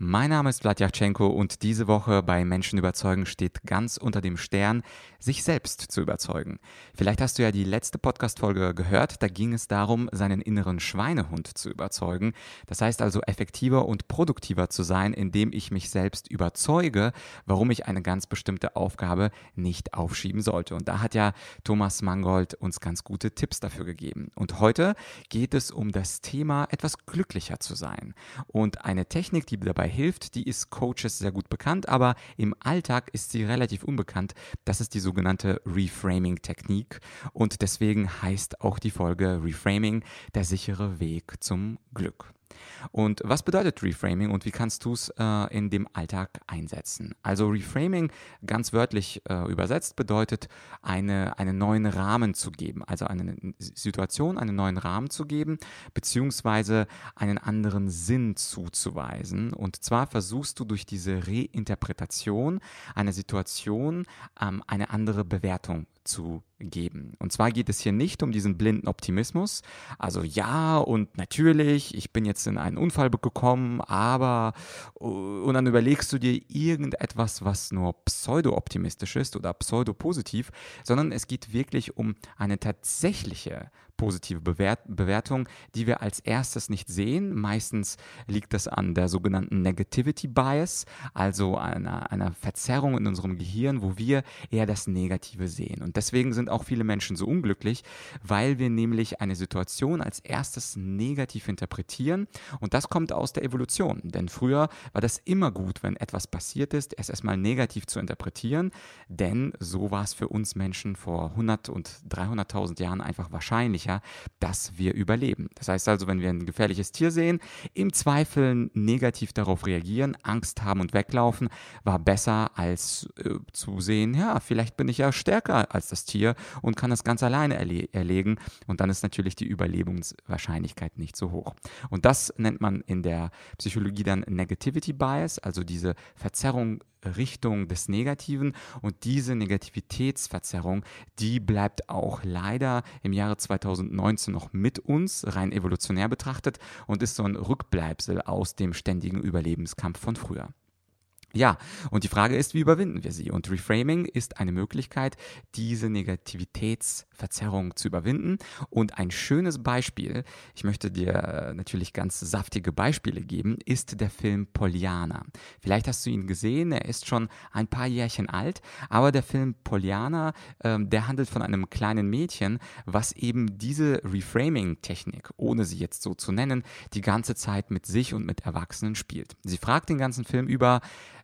Mein Name ist Vladyachenko und diese Woche bei Menschen überzeugen steht ganz unter dem Stern, sich selbst zu überzeugen. Vielleicht hast du ja die letzte Podcast-Folge gehört, da ging es darum, seinen inneren Schweinehund zu überzeugen. Das heißt also effektiver und produktiver zu sein, indem ich mich selbst überzeuge, warum ich eine ganz bestimmte Aufgabe nicht aufschieben sollte. Und da hat ja Thomas Mangold uns ganz gute Tipps dafür gegeben. Und heute geht es um das Thema, etwas glücklicher zu sein. Und eine Technik, die dabei hilft, die ist Coaches sehr gut bekannt, aber im Alltag ist sie relativ unbekannt. Das ist die sogenannte Reframing-Technik und deswegen heißt auch die Folge Reframing der sichere Weg zum Glück. Und was bedeutet Reframing und wie kannst du es äh, in dem Alltag einsetzen? Also Reframing, ganz wörtlich äh, übersetzt, bedeutet, eine, einen neuen Rahmen zu geben, also eine Situation, einen neuen Rahmen zu geben, beziehungsweise einen anderen Sinn zuzuweisen. Und zwar versuchst du durch diese Reinterpretation einer Situation ähm, eine andere Bewertung zu geben. Und zwar geht es hier nicht um diesen blinden Optimismus. Also ja und natürlich, ich bin jetzt in einen Unfall gekommen, aber und dann überlegst du dir irgendetwas, was nur pseudo-optimistisch ist oder pseudo-positiv, sondern es geht wirklich um eine tatsächliche positive Bewert Bewertung, die wir als erstes nicht sehen. Meistens liegt das an der sogenannten Negativity Bias, also einer, einer Verzerrung in unserem Gehirn, wo wir eher das Negative sehen. Und deswegen sind auch viele Menschen so unglücklich, weil wir nämlich eine Situation als erstes negativ interpretieren. Und das kommt aus der Evolution. Denn früher war das immer gut, wenn etwas passiert ist, es erstmal negativ zu interpretieren. Denn so war es für uns Menschen vor 100 und 300.000 Jahren einfach wahrscheinlich sicher, dass wir überleben. Das heißt also, wenn wir ein gefährliches Tier sehen, im Zweifel negativ darauf reagieren, Angst haben und weglaufen, war besser als äh, zu sehen, ja, vielleicht bin ich ja stärker als das Tier und kann das ganz alleine erle erlegen und dann ist natürlich die Überlebenswahrscheinlichkeit nicht so hoch. Und das nennt man in der Psychologie dann Negativity Bias, also diese Verzerrung Richtung des Negativen und diese Negativitätsverzerrung, die bleibt auch leider im Jahre 2019 noch mit uns, rein evolutionär betrachtet und ist so ein Rückbleibsel aus dem ständigen Überlebenskampf von früher. Ja, und die Frage ist, wie überwinden wir sie? Und Reframing ist eine Möglichkeit, diese Negativitätsverzerrung zu überwinden. Und ein schönes Beispiel, ich möchte dir äh, natürlich ganz saftige Beispiele geben, ist der Film Pollyanna. Vielleicht hast du ihn gesehen, er ist schon ein paar Jährchen alt, aber der Film Pollyanna, äh, der handelt von einem kleinen Mädchen, was eben diese Reframing-Technik, ohne sie jetzt so zu nennen, die ganze Zeit mit sich und mit Erwachsenen spielt. Sie fragt den ganzen Film über,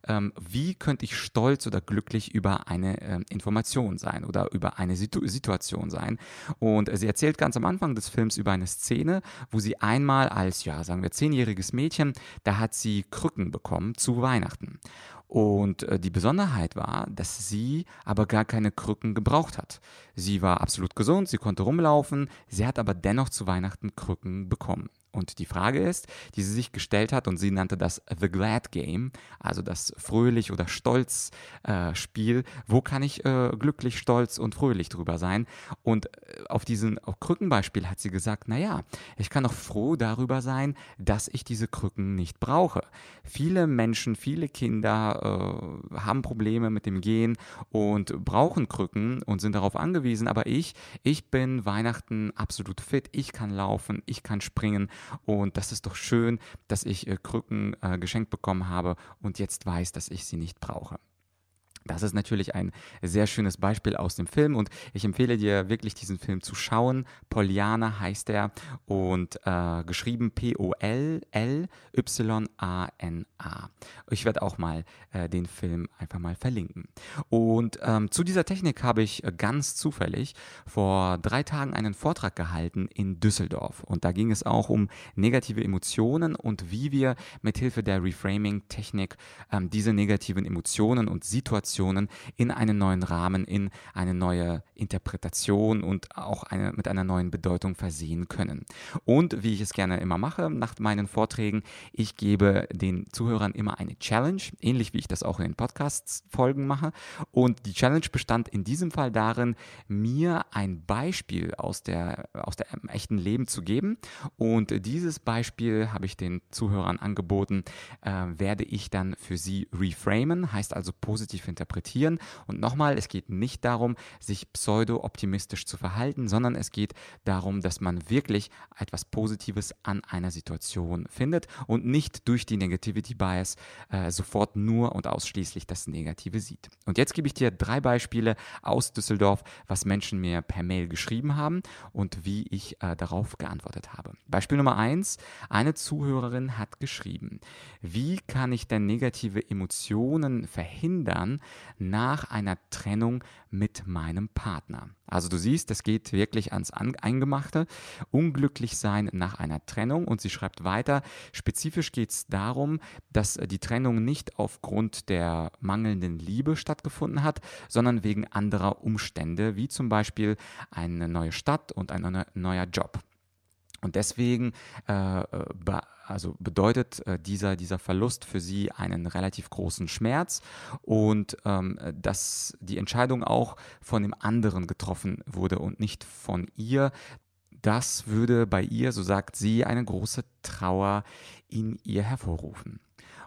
ähm, wie könnte ich stolz oder glücklich über eine ähm, Information sein oder über eine Situ Situation sein. Und sie erzählt ganz am Anfang des Films über eine Szene, wo sie einmal als, ja, sagen wir, zehnjähriges Mädchen, da hat sie Krücken bekommen zu Weihnachten. Und äh, die Besonderheit war, dass sie aber gar keine Krücken gebraucht hat. Sie war absolut gesund, sie konnte rumlaufen, sie hat aber dennoch zu Weihnachten Krücken bekommen. Und die Frage ist, die sie sich gestellt hat, und sie nannte das The Glad Game, also das fröhlich oder stolz äh, Spiel. Wo kann ich äh, glücklich, stolz und fröhlich drüber sein? Und äh, auf diesem Krückenbeispiel hat sie gesagt, naja, ich kann auch froh darüber sein, dass ich diese Krücken nicht brauche. Viele Menschen, viele Kinder äh, haben Probleme mit dem Gehen und brauchen Krücken und sind darauf angewiesen, aber ich, ich bin Weihnachten absolut fit, ich kann laufen, ich kann springen und das ist doch schön, dass ich äh, Krücken äh, geschenkt bekommen habe und jetzt weiß, dass ich sie nicht brauche. Das ist natürlich ein sehr schönes Beispiel aus dem Film und ich empfehle dir wirklich diesen Film zu schauen. Poliana heißt er und äh, geschrieben P-O-L-L-Y-A-N-A. Ich werde auch mal äh, den Film einfach mal verlinken. Und ähm, zu dieser Technik habe ich äh, ganz zufällig vor drei Tagen einen Vortrag gehalten in Düsseldorf und da ging es auch um negative Emotionen und wie wir mithilfe der Reframing-Technik ähm, diese negativen Emotionen und Situationen Situationen in einen neuen Rahmen, in eine neue Interpretation und auch eine, mit einer neuen Bedeutung versehen können. Und wie ich es gerne immer mache nach meinen Vorträgen, ich gebe den Zuhörern immer eine Challenge, ähnlich wie ich das auch in den Podcasts-Folgen mache. Und die Challenge bestand in diesem Fall darin, mir ein Beispiel aus der, aus dem echten Leben zu geben. Und dieses Beispiel habe ich den Zuhörern angeboten, äh, werde ich dann für sie reframen, heißt also positiv interpretieren. Und nochmal, es geht nicht darum, sich pseudo-optimistisch zu verhalten, sondern es geht darum, dass man wirklich etwas Positives an einer Situation findet und nicht durch die Negativity Bias äh, sofort nur und ausschließlich das Negative sieht. Und jetzt gebe ich dir drei Beispiele aus Düsseldorf, was Menschen mir per Mail geschrieben haben und wie ich äh, darauf geantwortet habe. Beispiel Nummer eins: Eine Zuhörerin hat geschrieben, wie kann ich denn negative Emotionen verhindern nach einer Trennung mit meinem Partner? Also du siehst, es geht wirklich ans Eingemachte. Unglücklich sein nach einer Trennung. Und sie schreibt weiter, spezifisch geht es darum, dass die Trennung nicht aufgrund der mangelnden Liebe stattgefunden hat, sondern wegen anderer Umstände, wie zum Beispiel eine neue Stadt und ein neuer Job. Und deswegen äh, be also bedeutet äh, dieser, dieser Verlust für sie einen relativ großen Schmerz und ähm, dass die Entscheidung auch von dem anderen getroffen wurde und nicht von ihr. Das würde bei ihr, so sagt sie, eine große Trauer in ihr hervorrufen.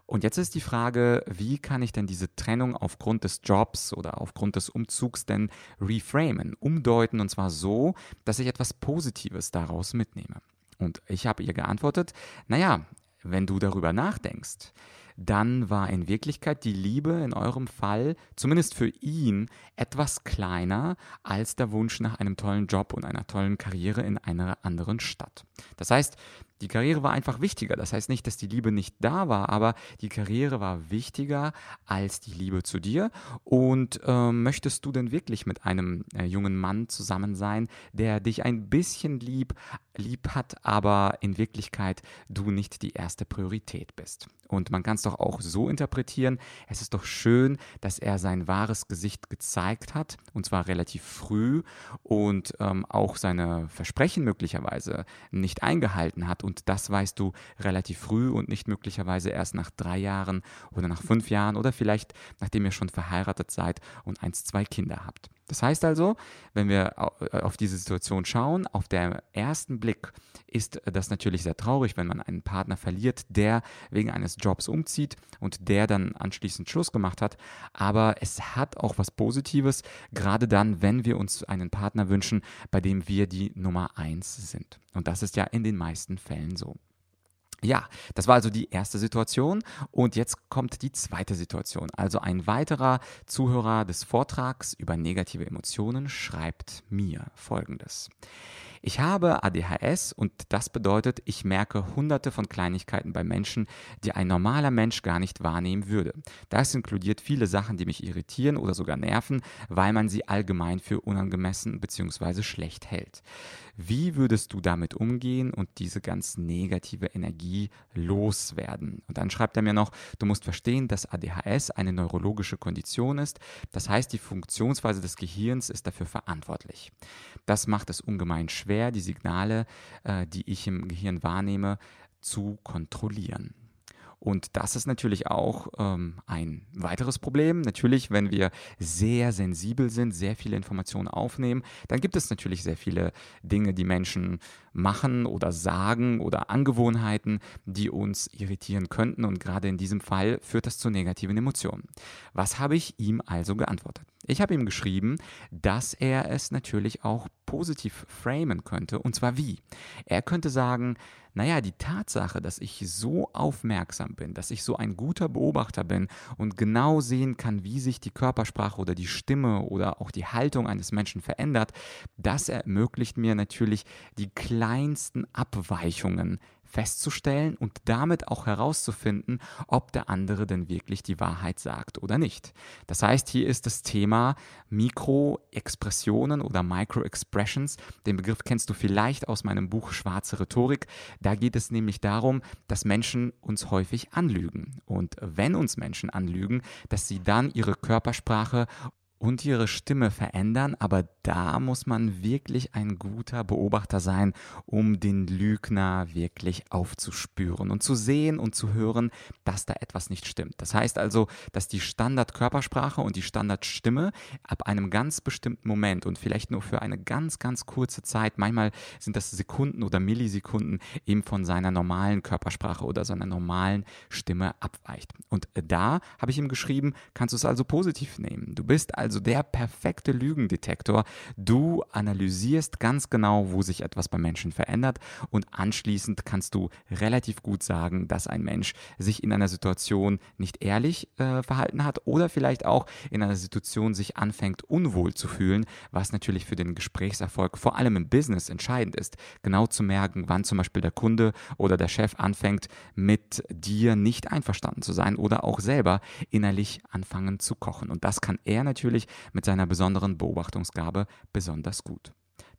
Und jetzt ist die Frage, wie kann ich denn diese Trennung aufgrund des Jobs oder aufgrund des Umzugs denn reframen, umdeuten und zwar so, dass ich etwas Positives daraus mitnehme. Und ich habe ihr geantwortet, naja, wenn du darüber nachdenkst, dann war in Wirklichkeit die Liebe in eurem Fall, zumindest für ihn, etwas kleiner als der Wunsch nach einem tollen Job und einer tollen Karriere in einer anderen Stadt. Das heißt, die Karriere war einfach wichtiger. Das heißt nicht, dass die Liebe nicht da war, aber die Karriere war wichtiger als die Liebe zu dir. Und äh, möchtest du denn wirklich mit einem äh, jungen Mann zusammen sein, der dich ein bisschen lieb, lieb hat, aber in Wirklichkeit du nicht die erste Priorität bist? Und man kann es doch auch so interpretieren, es ist doch schön, dass er sein wahres Gesicht gezeigt hat, und zwar relativ früh und ähm, auch seine Versprechen möglicherweise nicht eingehalten hat und das weißt du relativ früh und nicht möglicherweise erst nach drei Jahren oder nach fünf Jahren oder vielleicht nachdem ihr schon verheiratet seid und eins, zwei Kinder habt. Das heißt also, wenn wir äh, auf diese Situation schauen, auf den ersten Blick ist das natürlich sehr traurig, wenn man einen Partner verliert, der wegen eines Jobs umzieht und der dann anschließend Schluss gemacht hat. Aber es hat auch was Positives, gerade dann, wenn wir uns einen Partner wünschen, bei dem wir die Nummer eins sind. Und das ist ja in den meisten Fällen so. Ja, das war also die erste Situation und jetzt kommt die zweite Situation. Also ein weiterer Zuhörer des Vortrags über negative Emotionen schreibt mir Folgendes. Ich habe ADHS und das bedeutet, ich merke hunderte von Kleinigkeiten bei Menschen, die ein normaler Mensch gar nicht wahrnehmen würde. Das inkludiert viele Sachen, die mich irritieren oder sogar nerven, weil man sie allgemein für unangemessen bzw. schlecht hält. Wie würdest du damit umgehen und diese ganz negative Energie loswerden? Und dann schreibt er mir noch, du musst verstehen, dass ADHS eine neurologische Kondition ist. Das heißt, die Funktionsweise des Gehirns ist dafür verantwortlich. Das macht es ungemein schwer, die Signale, äh, die ich im Gehirn wahrnehme, zu kontrollieren. Und das ist natürlich auch ähm, ein weiteres Problem. Natürlich, wenn wir sehr sensibel sind, sehr viele Informationen aufnehmen, dann gibt es natürlich sehr viele Dinge, die Menschen machen oder sagen oder Angewohnheiten, die uns irritieren könnten. Und gerade in diesem Fall führt das zu negativen Emotionen. Was habe ich ihm also geantwortet? Ich habe ihm geschrieben, dass er es natürlich auch positiv framen könnte. Und zwar wie? Er könnte sagen, naja, die Tatsache, dass ich so aufmerksam bin, dass ich so ein guter Beobachter bin und genau sehen kann, wie sich die Körpersprache oder die Stimme oder auch die Haltung eines Menschen verändert, das ermöglicht mir natürlich die kleinsten Abweichungen festzustellen und damit auch herauszufinden, ob der andere denn wirklich die Wahrheit sagt oder nicht. Das heißt, hier ist das Thema Mikroexpressionen oder Microexpressions. Den Begriff kennst du vielleicht aus meinem Buch Schwarze Rhetorik. Da geht es nämlich darum, dass Menschen uns häufig anlügen. Und wenn uns Menschen anlügen, dass sie dann ihre Körpersprache und ihre Stimme verändern, aber da muss man wirklich ein guter Beobachter sein, um den Lügner wirklich aufzuspüren und zu sehen und zu hören, dass da etwas nicht stimmt. Das heißt also, dass die Standardkörpersprache und die Standardstimme ab einem ganz bestimmten Moment und vielleicht nur für eine ganz, ganz kurze Zeit, manchmal sind das Sekunden oder Millisekunden, eben von seiner normalen Körpersprache oder seiner normalen Stimme abweicht. Und da habe ich ihm geschrieben, kannst du es also positiv nehmen. Du bist also also der perfekte Lügendetektor. Du analysierst ganz genau, wo sich etwas bei Menschen verändert und anschließend kannst du relativ gut sagen, dass ein Mensch sich in einer Situation nicht ehrlich äh, verhalten hat oder vielleicht auch in einer Situation sich anfängt unwohl zu fühlen, was natürlich für den Gesprächserfolg vor allem im Business entscheidend ist. Genau zu merken, wann zum Beispiel der Kunde oder der Chef anfängt, mit dir nicht einverstanden zu sein oder auch selber innerlich anfangen zu kochen. Und das kann er natürlich natürlich mit seiner besonderen Beobachtungsgabe besonders gut.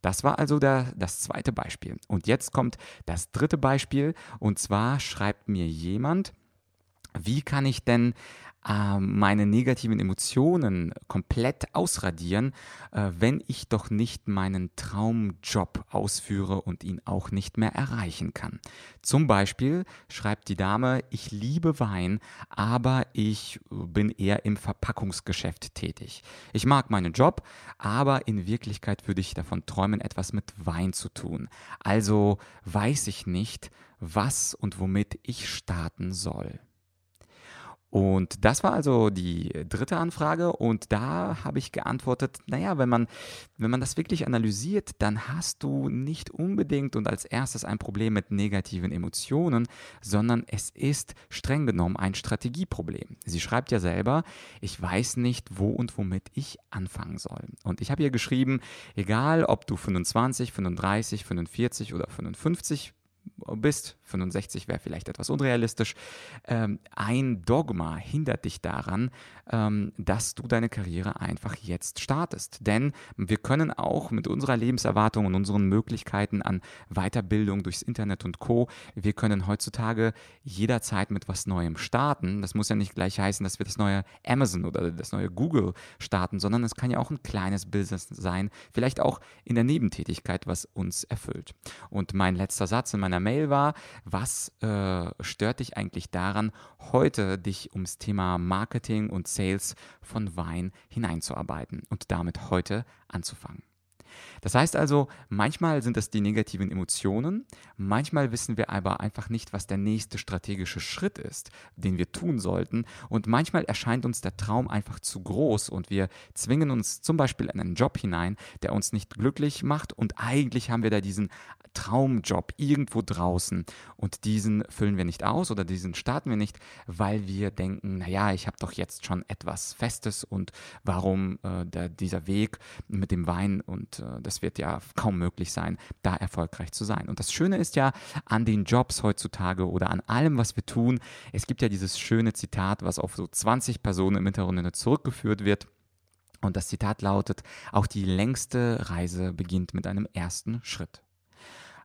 Das war also der, das zweite Beispiel. Und jetzt kommt das dritte Beispiel. Und zwar schreibt mir jemand, wie kann ich denn äh, meine negativen Emotionen komplett ausradieren, äh, wenn ich doch nicht meinen Traumjob ausführe und ihn auch nicht mehr erreichen kann. Zum Beispiel schreibt die Dame, ich liebe Wein, aber ich bin eher im Verpackungsgeschäft tätig. Ich mag meinen Job, aber in Wirklichkeit würde ich davon träumen, etwas mit Wein zu tun. Also weiß ich nicht, was und womit ich starten soll. Und das war also die dritte Anfrage und da habe ich geantwortet, naja, wenn man, wenn man das wirklich analysiert, dann hast du nicht unbedingt und als erstes ein Problem mit negativen Emotionen, sondern es ist streng genommen ein Strategieproblem. Sie schreibt ja selber, ich weiß nicht, wo und womit ich anfangen soll. Und ich habe ihr geschrieben, egal ob du 25, 35, 45 oder 55 bist, 65 wäre vielleicht etwas unrealistisch, ähm, ein Dogma hindert dich daran, ähm, dass du deine Karriere einfach jetzt startest. Denn wir können auch mit unserer Lebenserwartung und unseren Möglichkeiten an Weiterbildung durchs Internet und Co., wir können heutzutage jederzeit mit was Neuem starten. Das muss ja nicht gleich heißen, dass wir das neue Amazon oder das neue Google starten, sondern es kann ja auch ein kleines Business sein, vielleicht auch in der Nebentätigkeit, was uns erfüllt. Und mein letzter Satz in meiner Mail war, was äh, stört dich eigentlich daran, heute dich ums Thema Marketing und Sales von Wein hineinzuarbeiten und damit heute anzufangen? Das heißt also, manchmal sind es die negativen Emotionen, manchmal wissen wir aber einfach nicht, was der nächste strategische Schritt ist, den wir tun sollten. Und manchmal erscheint uns der Traum einfach zu groß und wir zwingen uns zum Beispiel in einen Job hinein, der uns nicht glücklich macht. Und eigentlich haben wir da diesen Traumjob irgendwo draußen. Und diesen füllen wir nicht aus oder diesen starten wir nicht, weil wir denken, naja, ich habe doch jetzt schon etwas Festes. Und warum äh, der, dieser Weg mit dem Wein und äh, das wird ja kaum möglich sein, da erfolgreich zu sein. Und das Schöne ist ja an den Jobs heutzutage oder an allem, was wir tun, es gibt ja dieses schöne Zitat, was auf so 20 Personen im Hintergrund zurückgeführt wird. Und das Zitat lautet, auch die längste Reise beginnt mit einem ersten Schritt.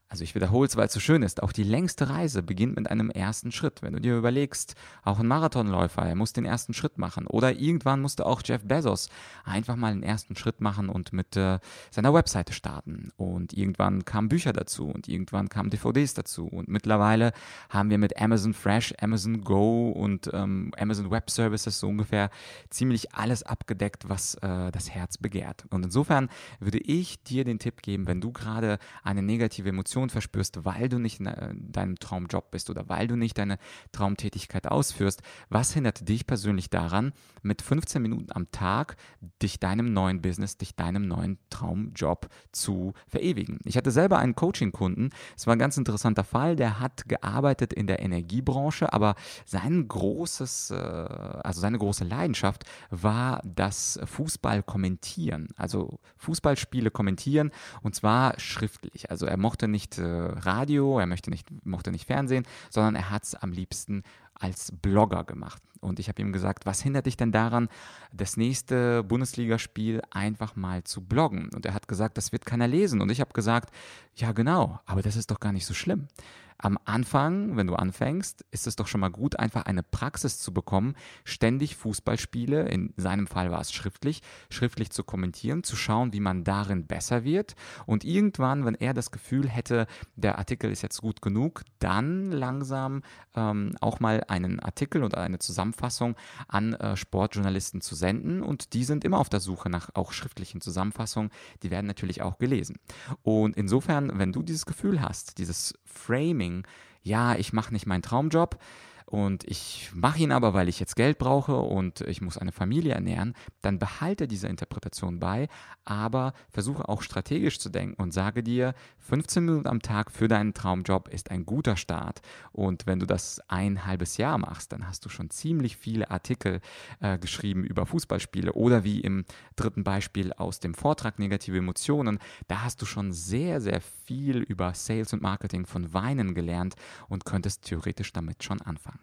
Also ich wiederhole es, weil es so schön ist. Auch die längste Reise beginnt mit einem ersten Schritt. Wenn du dir überlegst, auch ein Marathonläufer, er muss den ersten Schritt machen. Oder irgendwann musste auch Jeff Bezos einfach mal den ersten Schritt machen und mit äh, seiner Webseite starten. Und irgendwann kamen Bücher dazu und irgendwann kamen DVDs dazu. Und mittlerweile haben wir mit Amazon Fresh, Amazon Go und ähm, Amazon Web Services so ungefähr ziemlich alles abgedeckt, was äh, das Herz begehrt. Und insofern würde ich dir den Tipp geben, wenn du gerade eine negative Emotion Motivation verspürst, weil du nicht in äh, deinem Traumjob bist oder weil du nicht deine Traumtätigkeit ausführst, was hindert dich persönlich daran, mit 15 Minuten am Tag dich deinem neuen Business, dich deinem neuen Traumjob zu verewigen? Ich hatte selber einen Coaching-Kunden, es war ein ganz interessanter Fall, der hat gearbeitet in der Energiebranche, aber sein großes, äh, also seine große Leidenschaft war das Fußball kommentieren, also Fußballspiele kommentieren und zwar schriftlich. Also er mochte nicht nicht äh, Radio, er möchte nicht, mochte nicht Fernsehen, sondern er hat es am liebsten als Blogger gemacht. Und ich habe ihm gesagt, was hindert dich denn daran, das nächste Bundesligaspiel einfach mal zu bloggen? Und er hat gesagt, das wird keiner lesen. Und ich habe gesagt, ja genau, aber das ist doch gar nicht so schlimm am Anfang, wenn du anfängst, ist es doch schon mal gut, einfach eine Praxis zu bekommen, ständig Fußballspiele, in seinem Fall war es schriftlich, schriftlich zu kommentieren, zu schauen, wie man darin besser wird. Und irgendwann, wenn er das Gefühl hätte, der Artikel ist jetzt gut genug, dann langsam ähm, auch mal einen Artikel oder eine Zusammenfassung an äh, Sportjournalisten zu senden. Und die sind immer auf der Suche nach auch schriftlichen Zusammenfassungen. Die werden natürlich auch gelesen. Und insofern, wenn du dieses Gefühl hast, dieses Framing, Marketing, ja, ich mache nicht meinen Traumjob, und ich mache ihn aber, weil ich jetzt Geld brauche und ich muss eine Familie ernähren, dann behalte diese Interpretation bei, aber versuche auch strategisch zu denken und sage dir, 15 Minuten am Tag für deinen Traumjob ist ein guter Start. Und wenn du das ein halbes Jahr machst, dann hast du schon ziemlich viele Artikel äh, geschrieben über Fußballspiele oder wie im dritten Beispiel aus dem Vortrag Negative Emotionen, da hast du schon sehr, sehr viel über Sales und Marketing von Weinen gelernt und könntest theoretisch damit schon anfangen.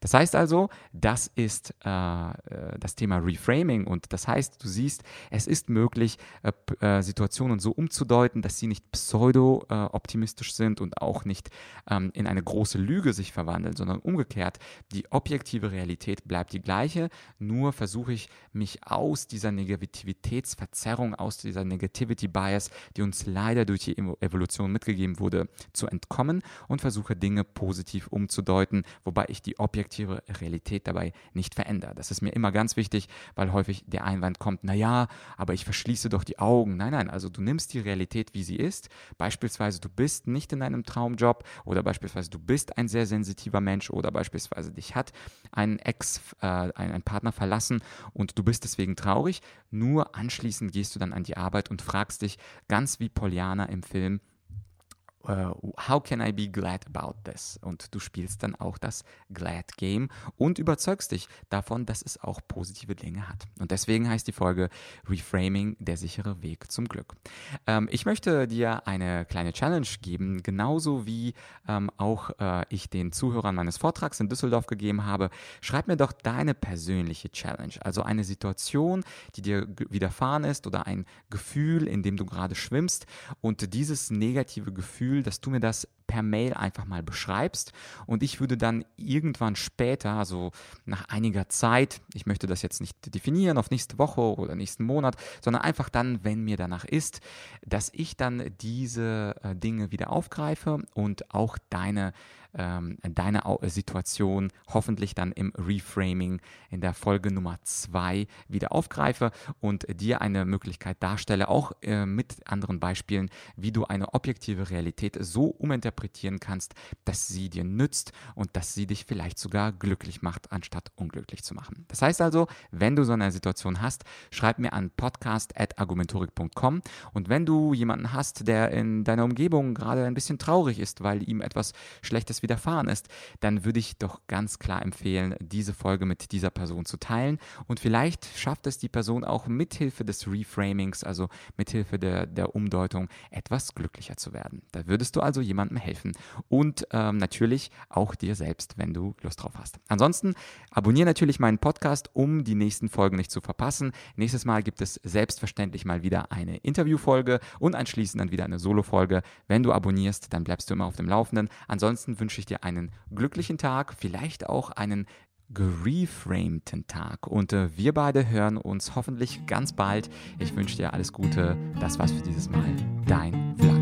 Das heißt also, das ist äh, äh, das Thema Reframing und das heißt, du siehst, es ist möglich, äh, äh, Situationen so umzudeuten, dass sie nicht pseudo-optimistisch sind und auch nicht ähm, in eine große Lüge sich verwandeln, sondern umgekehrt, die objektive Realität bleibt die gleiche, nur versuche ich mich aus dieser Negativitätsverzerrung, aus dieser Negativity Bias, die uns leider durch die Evolution mitgegeben wurde, zu entkommen und versuche Dinge positiv umzudeuten, wobei ich die Realität dabei nicht verändert. Das ist mir immer ganz wichtig, weil häufig der Einwand kommt, naja, aber ich verschließe doch die Augen. Nein, nein, also du nimmst die Realität, wie sie ist. Beispielsweise, du bist nicht in einem Traumjob oder beispielsweise, du bist ein sehr sensitiver Mensch oder beispielsweise, dich hat ein Ex, äh, ein, ein Partner verlassen und du bist deswegen traurig. Nur anschließend gehst du dann an die Arbeit und fragst dich, ganz wie Poliana im Film, uh, How can I be glad about this? Und du spielst dann auch das Glad Game und überzeugst dich davon, dass es auch positive Dinge hat. Und deswegen heißt die Folge Reframing, der sichere Weg zum Glück. Ähm, ich möchte dir eine kleine Challenge geben, genauso wie ähm, auch äh, ich den Zuhörern meines Vortrags in Düsseldorf gegeben habe. Schreib mir doch deine persönliche Challenge, also eine Situation, die dir widerfahren ist oder ein Gefühl, in dem du gerade schwimmst und dieses negative Gefühl Gefühl, dass du mir das per Mail einfach mal beschreibst. Und ich würde dann irgendwann später, also nach einiger Zeit, ich möchte das jetzt nicht definieren auf nächste Woche oder nächsten Monat, sondern einfach dann, wenn mir danach ist, dass ich dann diese äh, Dinge wieder aufgreife und auch deine ähm, deine Situation hoffentlich dann im Reframing in der Folge Nummer zwei wieder aufgreife und dir eine Möglichkeit darstelle, auch äh, mit anderen Beispielen, wie du eine objektive Realität so uminterpretieren kannst, dass sie dir nützt und dass sie dich vielleicht sogar glücklich macht, anstatt unglücklich zu machen. Das heißt also, wenn du so eine Situation hast, schreib mir an podcast.argumentorik.com und wenn du jemanden hast, der in deiner Umgebung gerade ein bisschen traurig ist, weil ihm etwas Schlechtes Schlechtes widerfahren ist, dann würde ich doch ganz klar empfehlen, diese Folge mit dieser Person zu teilen. Und vielleicht schafft es die Person auch mithilfe des Reframings, also mithilfe der, der Umdeutung, etwas glücklicher zu werden. Da würdest du also jemandem helfen. Und ähm, natürlich auch dir selbst, wenn du Lust drauf hast. Ansonsten abonniere natürlich meinen Podcast, um die nächsten Folgen nicht zu verpassen. Nächstes Mal gibt es selbstverständlich mal wieder eine Interviewfolge und anschließend dann wieder eine Solo-Folge. Wenn du abonnierst, dann bleibst du immer auf dem Laufenden. Ansonsten wünsche wünsche ich dir einen glücklichen Tag, vielleicht auch einen gereframten Tag. Und äh, wir beide hören uns hoffentlich ganz bald. Ich wünsche dir alles Gute. Das war's für dieses Mal. Dein Vlad.